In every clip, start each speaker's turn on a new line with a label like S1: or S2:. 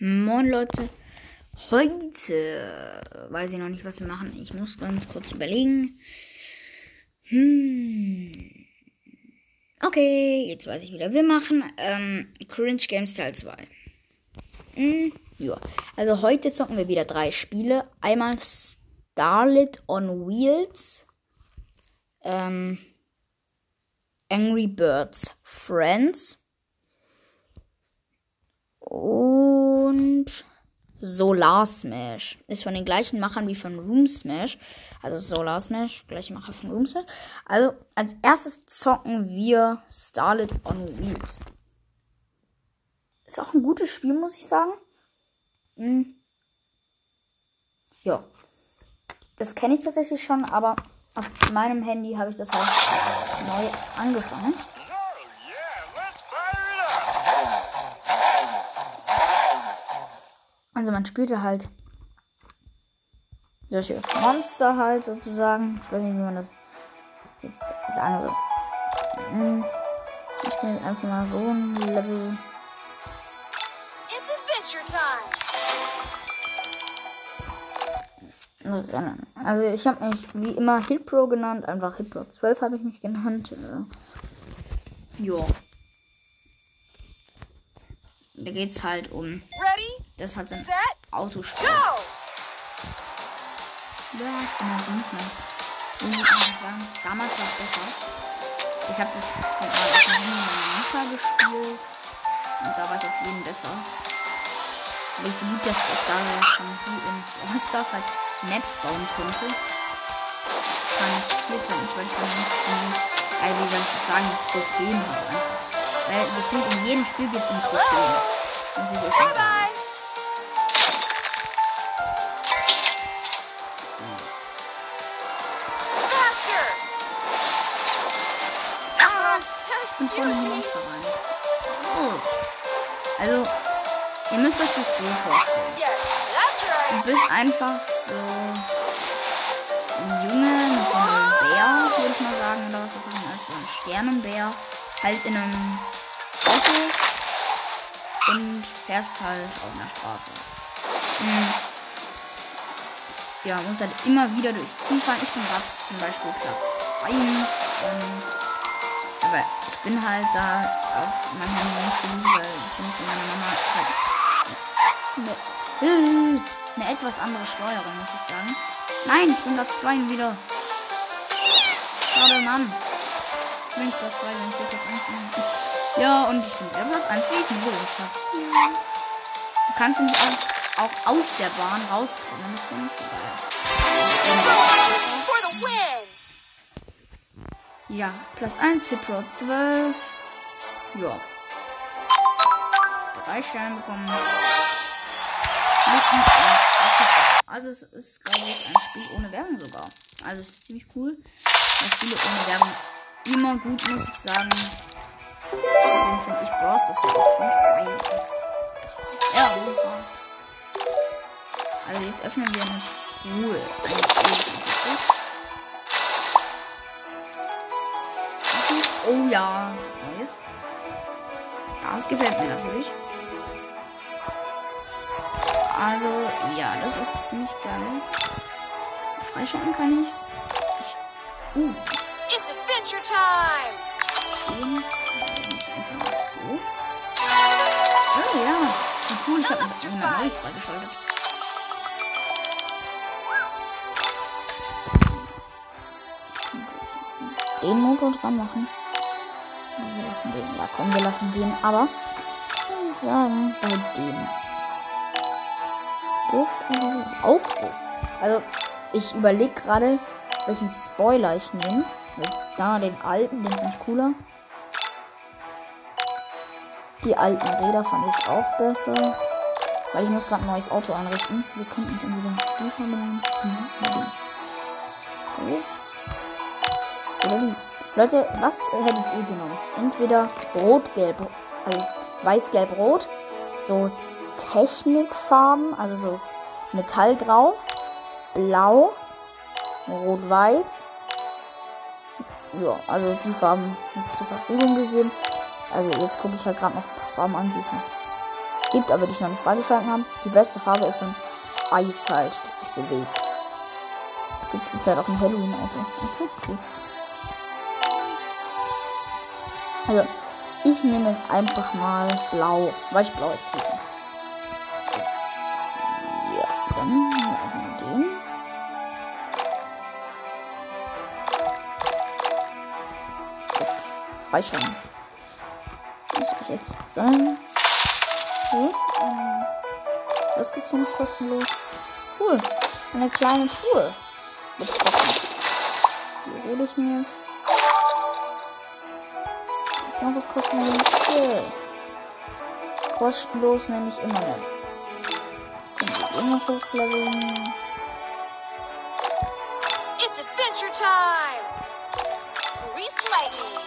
S1: Moin Leute. Heute weiß ich noch nicht, was wir machen. Ich muss ganz kurz überlegen. Hm. Okay, jetzt weiß ich wieder. Wir machen ähm, Cringe Games Teil 2. Hm, ja. Also heute zocken wir wieder drei Spiele. Einmal Starlit on Wheels. Ähm, Angry Birds Friends. Und Solar Smash. Ist von den gleichen Machern wie von Room Smash. Also Solar Smash, gleiche Macher von Room Smash. Also als erstes zocken wir Starlit on Wheels. Ist auch ein gutes Spiel, muss ich sagen. Hm. Ja. Das kenne ich tatsächlich schon, aber auf meinem Handy habe ich das halt neu angefangen. Also man spielte halt solche Monster halt sozusagen. Ich weiß nicht, wie man das jetzt sagen soll. Hm. Ich spiele einfach mal so ein Level.
S2: It's adventure time.
S1: Also ich habe mich wie immer Hitpro genannt, einfach Hitpro 12 habe ich mich genannt. Äh, ja. Da geht's halt um
S2: Ready,
S1: das hat so ein Autospiel. Ja, ich bin halt nicht mehr. So muss ich sagen. Damals war es besser. Ich habe das halt mal auf dem Handy meiner Mutter gespielt. Und da war ich auf jeden besser. Aber ich so gut, dass ich da ja schon wie in Brawl halt Maps bauen konnte. Das kann ich viel Zeit nicht, weil ich dann nicht die, äh, wie soll ich das sagen, Trophäen habe einfach. Weil gefühlt in jedem Spiel geht es um Trophäen. Muss ich echt sagen. Euch das so vorstellen. Du bist einfach so ein Junge mit so einem Bär, würde ich mal sagen, oder was das auch immer ist, so ein Sternenbär, halt in einem Auto und fährst halt auf einer Straße. Mhm. Ja, muss halt immer wieder durchs Ziel fahren. Ich bin gerade zum Beispiel Platz 1. Ähm, aber ich bin halt da auf meinem Handy nicht weil das sind von meiner Mama halt eine, äh, eine etwas andere Steuerung, muss ich sagen. Nein, ich bin Platz 2 wieder. Schade, Mann. Ich nicht Platz 2 sein, ich Platz 1 sein. Ja, und ich bin wieder Platz 1, wie ich es mir gewünscht habe. Du kannst nämlich auch, auch aus der Bahn rauskommen, so geil.
S2: For the win!
S1: Ja, Platz 1, Hit Pro 12. Ja. Drei Sterne bekommen. Frage. Also es ist, glaube ich, ein Spiel ohne Werbung sogar. Also es ist ziemlich cool. Weil Spiele ohne Werbung immer gut, muss ich sagen. Deswegen finde ich Bros. das ja auch gut, weil es ja, Also jetzt öffnen wir eine du? Oh ja, was Neues. Das gefällt mir natürlich. Also, ja, das ist ziemlich geil. Freischalten kann ich's. Ich. Uh,
S2: It's adventure time!
S1: den ich einfach mal so. Oh ja, wie cool, ich habe jemand Neues freigeschaltet. Den Motor dran machen. Wir lassen den. Ja, komm, wir lassen den. Aber, muss ich sagen, bei dem. Ist auch das. Also, ich überlege gerade, welchen Spoiler ich nehme. Da den alten, den finde ich cooler. Die alten Räder fand ich auch besser. Weil ich muss gerade ein neues Auto einrichten. Wir könnten es entweder die. Die oder. Leute, was hättet ihr genommen? Entweder rot, gelb, also weiß, gelb, rot. So Technikfarben, also so Metallgrau, blau, rot, weiß. Ja, also die Farben sind zur Verfügung gegeben. Also jetzt gucke ich halt gerade noch ein paar Farben an, sie ist noch gibt, aber die ich noch nicht freigeschalten habe. Die beste Farbe ist so ein Eis halt, das sich bewegt. Es gibt zurzeit auch ein Halloween-Auto. Cool. Also, ich nehme jetzt einfach mal blau, weil ich blau ist. Dann machen wir den. Was soll ich jetzt sagen? Gut. ähm, Was gibt's hier noch kostenlos? Cool. Eine kleine Truhe. Die hole ich mir. Noch was kostenlos. Okay. Kostenlos nehme ich immer nicht. Noch?
S2: It's adventure time! Grease lightning!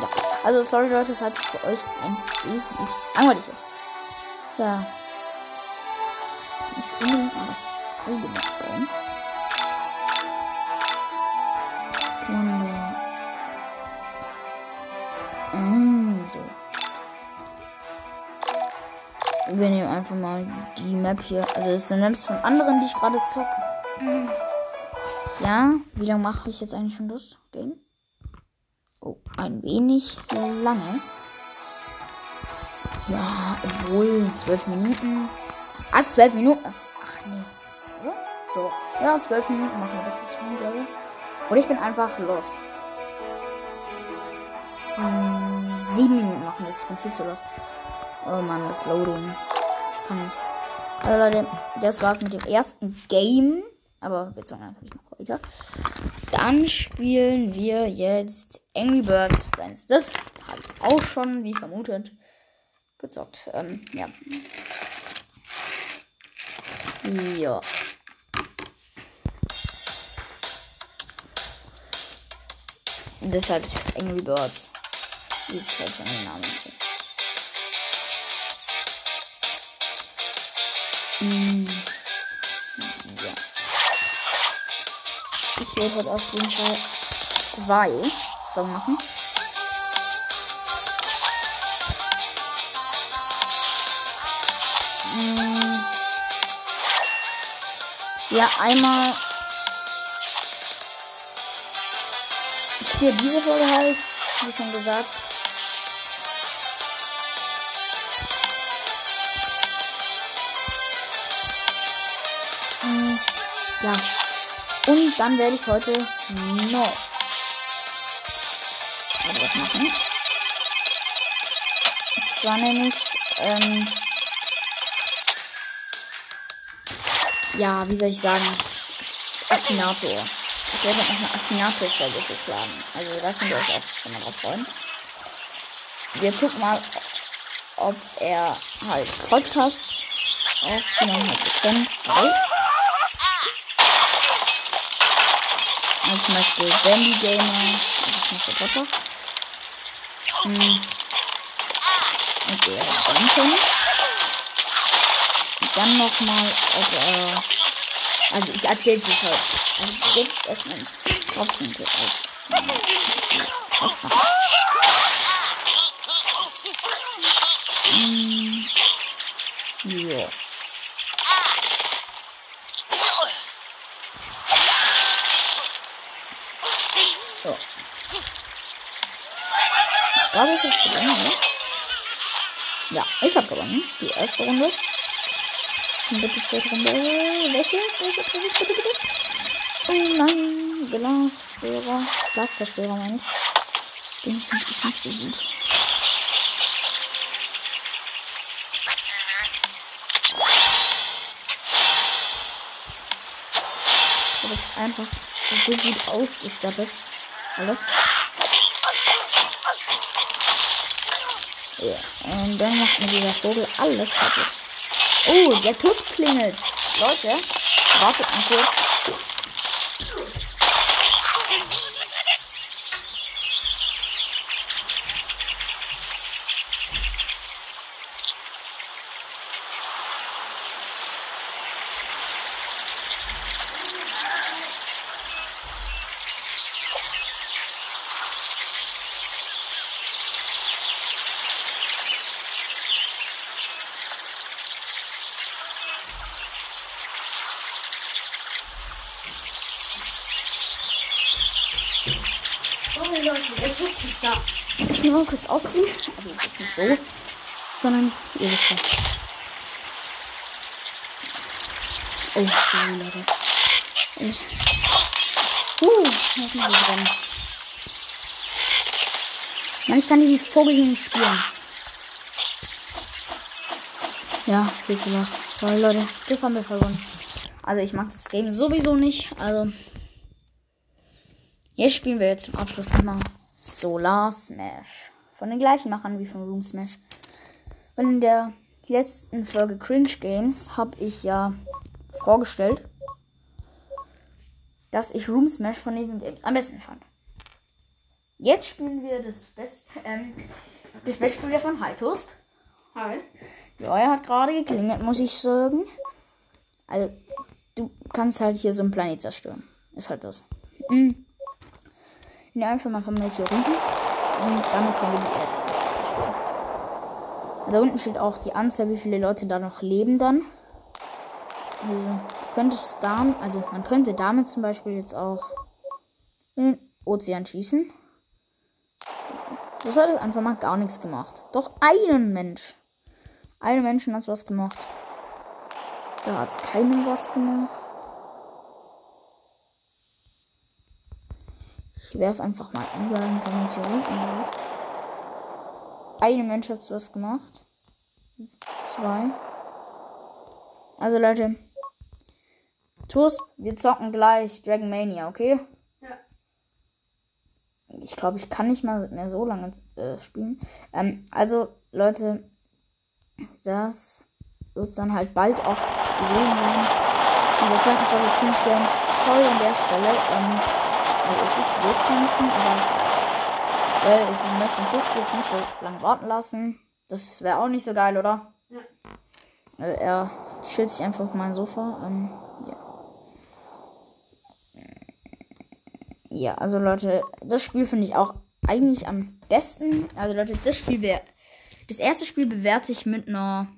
S1: Ja. Also sorry Leute, falls es für euch ein wenig langweilig ist. Ja. Ich bauen. Freunde. Mm, so. Wir nehmen einfach mal die Map hier. Also es sind Maps von anderen, die ich gerade zocke. Ja, wie lange mache ich jetzt eigentlich schon das Game? Oh, ein wenig lange. Ja, obwohl zwölf Minuten. Ah, zwölf Minuten. Ach nee. Ja, zwölf Minuten machen wir das jetzt schon, glaube ich. Oder ich bin einfach lost. Hm, sieben Minuten das. Ich bin viel zu lost. Oh Mann, das Loading. Ich kann nicht. Also Leute, das war's mit dem ersten Game. Aber wir zocken natürlich noch weiter. Dann spielen wir jetzt Angry Birds Friends. Das habe ich auch schon, wie vermutet, gezockt. Ähm, ja. Ja. Deshalb Angry Birds. Wie es halt schon den Namen. Mm. Ja. Ich werde heute auf jeden Fall zwei Folgen machen. Mm. Ja, einmal. Spiele diese Folge halt, wie schon gesagt. Mm, Ja. Und dann werde ich heute noch etwas machen. Und zwar nämlich, ähm, ja, wie soll ich sagen, Akinator. Ich werde noch eine Akinator-Folge hochladen. Also da könnt ihr euch auch schon mal drauf freuen. Wir gucken mal, ob er halt Podcasts aufgenommen hat. Können. Also zum Beispiel Bandy Gamer. Das ist nicht der Podcast. Hm. Und der Duncan. Und dann nochmal, ob er. Also ich erzähle es halt. Also jetzt erstmal was machen. Hm. Ja. So. Ich glaube, ich habe gewonnen, ne? Ja, ich habe gewonnen. Die erste Runde. Und bitte zweite Runde. Welche? Welche? Bitte, bitte, bitte. Oh nein, Glaszerstörer. Glaszerstörer meine ich. Den finde ich nicht so gut. Das ist einfach so gut ausgestattet. Alles. Ja, und dann macht mir dieser Vogel alles kaputt. Oh, der Tuss klingelt. Leute, wartet mal kurz.
S3: Leute, der ist da.
S1: Muss ich nur kurz ausziehen? Also nicht so, sondern ihr wisst ja. Oh, sorry, Leute. Ich. Uh, jetzt muss ich rennen. Mann, ich kann diesen Vogel hier nicht spielen. Ja, viel zu lost. Sorry, Leute. Das haben wir verloren. Also, ich mag das Game sowieso nicht. Also, jetzt spielen wir jetzt zum Abschluss nochmal Solar Smash. Von den gleichen Machern wie von Room Smash. Weil in der letzten Folge Cringe Games habe ich ja vorgestellt, dass ich Room Smash von diesen Games am besten fand. Jetzt spielen wir das beste, ähm, das beste Spiel von Hightoast.
S3: Hi.
S1: Ja, er hat gerade geklingelt, muss ich sagen. Also, du kannst halt hier so einen Planet zerstören. Ist halt das. Mhm. Nehmen einfach mal paar Meteoriten. Und damit können wir die Erde zum Beispiel zerstören. Da unten steht auch die Anzahl, wie viele Leute da noch leben dann. Also, du könntest da, also man könnte damit zum Beispiel jetzt auch in den Ozean schießen. Das hat jetzt einfach mal gar nichts gemacht. Doch einen Mensch. Einen Menschen hat was gemacht. Da hat es keinem was gemacht. Ich werfe einfach mal überall ein paar Meteoriten drauf. Ein Mensch hat was gemacht. Zwei. Also Leute. Tours, wir zocken gleich Dragon Mania, okay?
S3: Ja.
S1: Ich glaube, ich kann nicht mal mehr so lange äh, spielen. Ähm, also, Leute, das wird dann halt bald auch gewesen sein. In der zweiten Folge Cringe Games. Sorry an der Stelle. Ähm, also es ist jetzt noch nicht gut, aber gleich. Weil ich möchte den Tusk jetzt nicht so lange warten lassen. Das wäre auch nicht so geil, oder?
S3: Ja.
S1: Also er chillt sich einfach auf meinem Sofa. Ähm, ja. Ja, also Leute, das Spiel finde ich auch eigentlich am besten. Also Leute, das Spiel wäre. Das erste Spiel bewerte ich mit einer.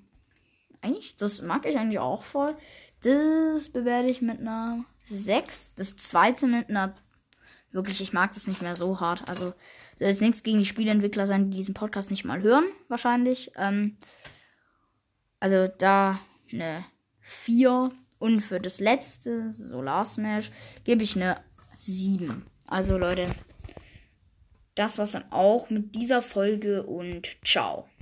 S1: Eigentlich, das mag ich eigentlich auch voll. Das bewerte ich mit einer 6. Das zweite mit einer. Wirklich, ich mag das nicht mehr so hart. Also, soll jetzt nichts gegen die Spieleentwickler sein, die diesen Podcast nicht mal hören, wahrscheinlich. Ähm, also, da eine 4. Und für das letzte, Solar Smash, gebe ich eine 7. Also, Leute, das war's dann auch mit dieser Folge und ciao.